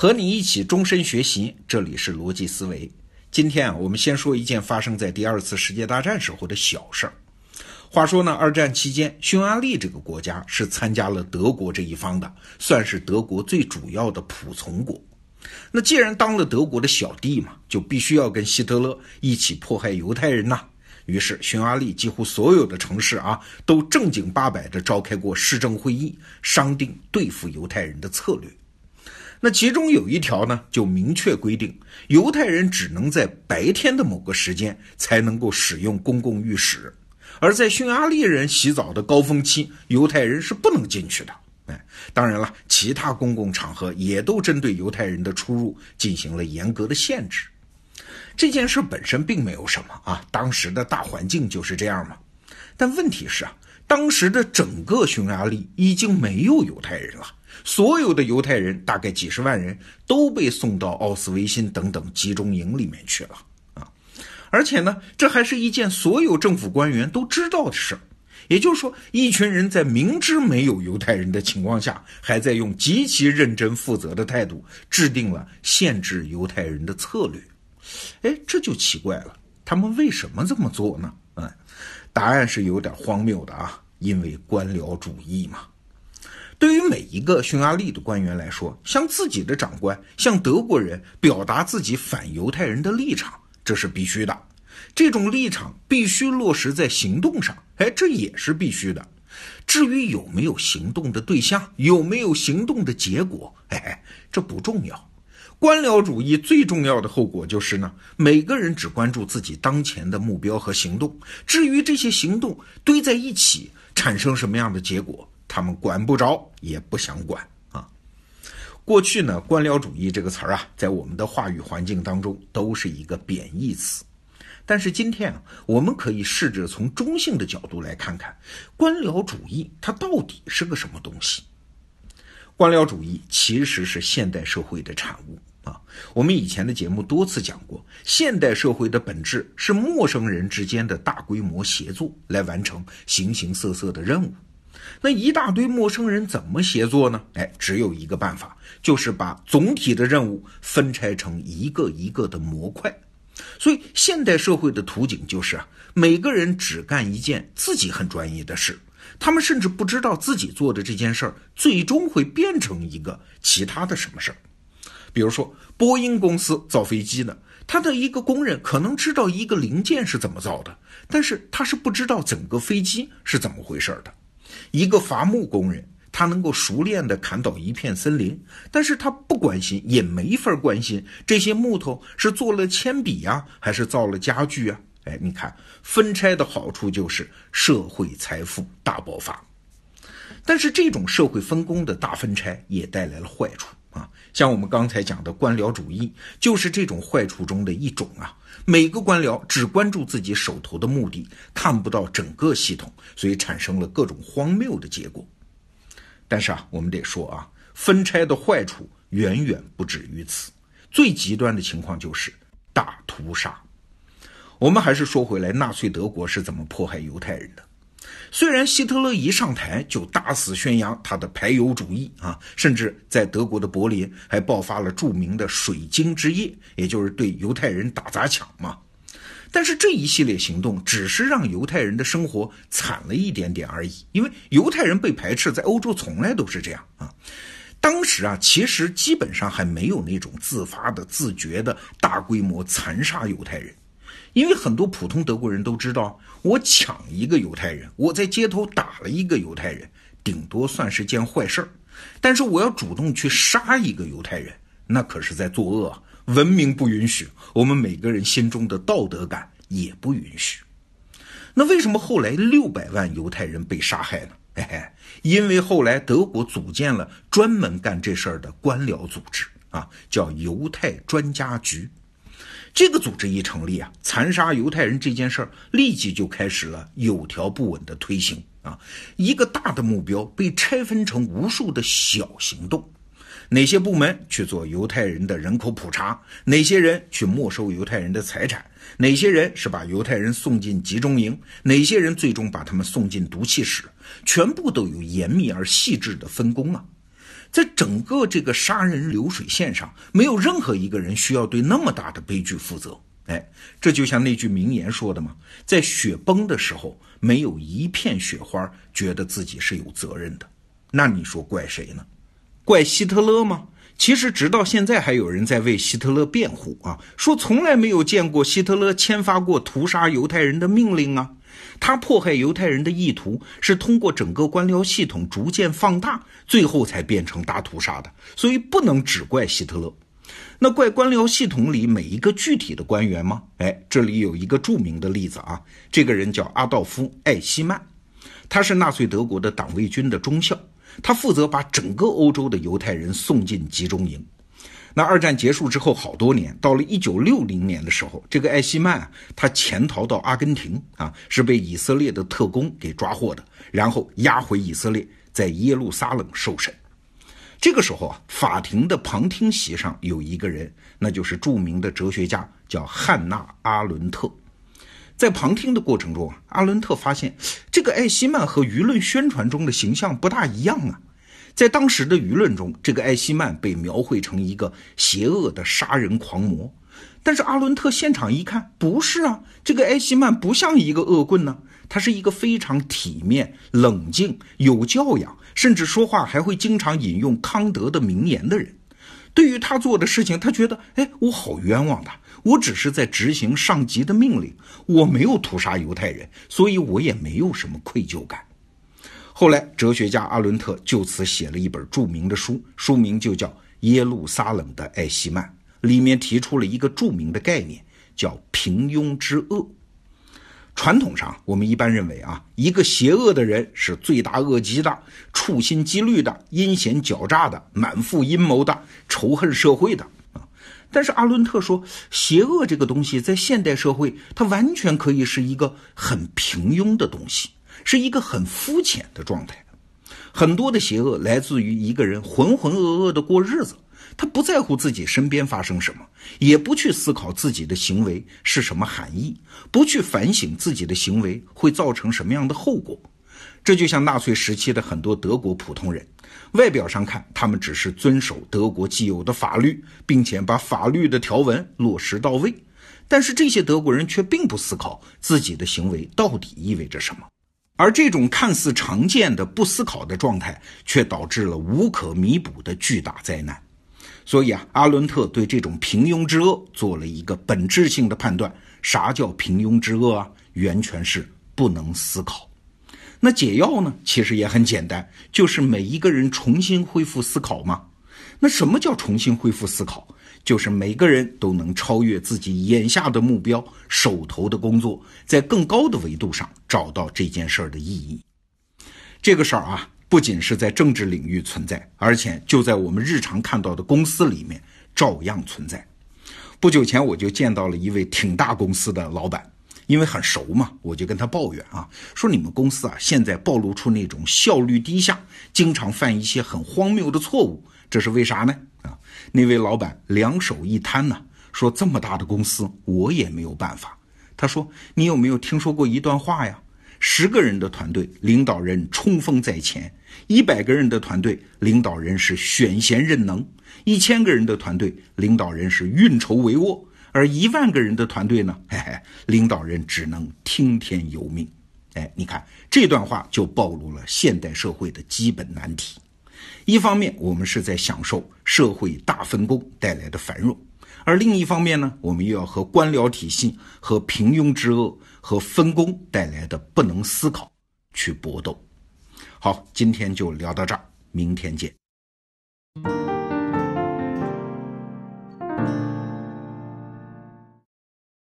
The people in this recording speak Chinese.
和你一起终身学习，这里是逻辑思维。今天啊，我们先说一件发生在第二次世界大战时候的小事儿。话说呢，二战期间，匈牙利这个国家是参加了德国这一方的，算是德国最主要的仆从国。那既然当了德国的小弟嘛，就必须要跟希特勒一起迫害犹太人呐。于是，匈牙利几乎所有的城市啊，都正经八百的召开过市政会议，商定对付犹太人的策略。那其中有一条呢，就明确规定，犹太人只能在白天的某个时间才能够使用公共浴室，而在匈牙利人洗澡的高峰期，犹太人是不能进去的。哎，当然了，其他公共场合也都针对犹太人的出入进行了严格的限制。这件事本身并没有什么啊，当时的大环境就是这样嘛。但问题是啊，当时的整个匈牙利已经没有犹太人了。所有的犹太人，大概几十万人，都被送到奥斯维辛等等集中营里面去了啊！而且呢，这还是一件所有政府官员都知道的事儿。也就是说，一群人在明知没有犹太人的情况下，还在用极其认真负责的态度制定了限制犹太人的策略。哎，这就奇怪了，他们为什么这么做呢？嗯，答案是有点荒谬的啊，因为官僚主义嘛。对于每一个匈牙利的官员来说，向自己的长官、向德国人表达自己反犹太人的立场，这是必须的。这种立场必须落实在行动上，哎，这也是必须的。至于有没有行动的对象，有没有行动的结果，哎，这不重要。官僚主义最重要的后果就是呢，每个人只关注自己当前的目标和行动，至于这些行动堆在一起产生什么样的结果。他们管不着，也不想管啊。过去呢，官僚主义这个词儿啊，在我们的话语环境当中都是一个贬义词。但是今天啊，我们可以试着从中性的角度来看看，官僚主义它到底是个什么东西。官僚主义其实是现代社会的产物啊。我们以前的节目多次讲过，现代社会的本质是陌生人之间的大规模协作来完成形形色色的任务。那一大堆陌生人怎么协作呢？哎，只有一个办法，就是把总体的任务分拆成一个一个的模块。所以，现代社会的图景就是啊，每个人只干一件自己很专业的事，他们甚至不知道自己做的这件事儿最终会变成一个其他的什么事儿。比如说，波音公司造飞机呢，他的一个工人可能知道一个零件是怎么造的，但是他是不知道整个飞机是怎么回事的。一个伐木工人，他能够熟练地砍倒一片森林，但是他不关心，也没法关心这些木头是做了铅笔呀，还是造了家具啊？哎，你看分拆的好处就是社会财富大爆发，但是这种社会分工的大分拆也带来了坏处，像我们刚才讲的官僚主义，就是这种坏处中的一种啊。每个官僚只关注自己手头的目的，看不到整个系统，所以产生了各种荒谬的结果。但是啊，我们得说啊，分拆的坏处远远不止于此。最极端的情况就是大屠杀。我们还是说回来，纳粹德国是怎么迫害犹太人的？虽然希特勒一上台就大肆宣扬他的排犹主义啊，甚至在德国的柏林还爆发了著名的水晶之夜，也就是对犹太人打砸抢嘛。但是这一系列行动只是让犹太人的生活惨了一点点而已，因为犹太人被排斥在欧洲从来都是这样啊。当时啊，其实基本上还没有那种自发的、自觉的大规模残杀犹太人。因为很多普通德国人都知道，我抢一个犹太人，我在街头打了一个犹太人，顶多算是件坏事儿。但是我要主动去杀一个犹太人，那可是在作恶，文明不允许，我们每个人心中的道德感也不允许。那为什么后来六百万犹太人被杀害呢？嘿嘿，因为后来德国组建了专门干这事儿的官僚组织啊，叫犹太专家局。这个组织一成立啊，残杀犹太人这件事儿立即就开始了有条不紊的推行啊。一个大的目标被拆分成无数的小行动，哪些部门去做犹太人的人口普查，哪些人去没收犹太人的财产，哪些人是把犹太人送进集中营，哪些人最终把他们送进毒气室，全部都有严密而细致的分工啊。在整个这个杀人流水线上，没有任何一个人需要对那么大的悲剧负责。哎，这就像那句名言说的嘛，在雪崩的时候，没有一片雪花觉得自己是有责任的。那你说怪谁呢？怪希特勒吗？其实直到现在还有人在为希特勒辩护啊，说从来没有见过希特勒签发过屠杀犹太人的命令啊。他迫害犹太人的意图是通过整个官僚系统逐渐放大，最后才变成大屠杀的。所以不能只怪希特勒。那怪官僚系统里每一个具体的官员吗？哎，这里有一个著名的例子啊，这个人叫阿道夫·艾希曼，他是纳粹德国的党卫军的中校，他负责把整个欧洲的犹太人送进集中营。那二战结束之后好多年，到了一九六零年的时候，这个艾希曼他潜逃到阿根廷啊，是被以色列的特工给抓获的，然后押回以色列，在耶路撒冷受审。这个时候啊，法庭的旁听席上有一个人，那就是著名的哲学家，叫汉娜·阿伦特。在旁听的过程中啊，阿伦特发现这个艾希曼和舆论宣传中的形象不大一样啊。在当时的舆论中，这个艾希曼被描绘成一个邪恶的杀人狂魔。但是阿伦特现场一看，不是啊，这个艾希曼不像一个恶棍呢，他是一个非常体面、冷静、有教养。甚至说话还会经常引用康德的名言的人，对于他做的事情，他觉得，哎，我好冤枉的，我只是在执行上级的命令，我没有屠杀犹太人，所以我也没有什么愧疚感。后来，哲学家阿伦特就此写了一本著名的书，书名就叫《耶路撒冷的艾希曼》，里面提出了一个著名的概念，叫平庸之恶。传统上，我们一般认为啊，一个邪恶的人是罪大恶极的、处心积虑的、阴险狡诈的、满腹阴谋的、仇恨社会的啊。但是阿伦特说，邪恶这个东西在现代社会，它完全可以是一个很平庸的东西，是一个很肤浅的状态。很多的邪恶来自于一个人浑浑噩噩的过日子。他不在乎自己身边发生什么，也不去思考自己的行为是什么含义，不去反省自己的行为会造成什么样的后果。这就像纳粹时期的很多德国普通人，外表上看他们只是遵守德国既有的法律，并且把法律的条文落实到位，但是这些德国人却并不思考自己的行为到底意味着什么。而这种看似常见的不思考的状态，却导致了无可弥补的巨大灾难。所以啊，阿伦特对这种平庸之恶做了一个本质性的判断。啥叫平庸之恶啊？完全是不能思考。那解药呢？其实也很简单，就是每一个人重新恢复思考嘛。那什么叫重新恢复思考？就是每个人都能超越自己眼下的目标、手头的工作，在更高的维度上找到这件事儿的意义。这个事儿啊。不仅是在政治领域存在，而且就在我们日常看到的公司里面照样存在。不久前我就见到了一位挺大公司的老板，因为很熟嘛，我就跟他抱怨啊，说你们公司啊现在暴露出那种效率低下，经常犯一些很荒谬的错误，这是为啥呢？啊，那位老板两手一摊呢，说这么大的公司我也没有办法。他说你有没有听说过一段话呀？十个人的团队，领导人冲锋在前；一百个人的团队，领导人是选贤任能；一千个人的团队，领导人是运筹帷幄；而一万个人的团队呢？嘿嘿，领导人只能听天由命。哎，你看这段话就暴露了现代社会的基本难题。一方面，我们是在享受社会大分工带来的繁荣；而另一方面呢，我们又要和官僚体系和平庸之恶。和分工带来的不能思考去搏斗。好，今天就聊到这儿，明天见。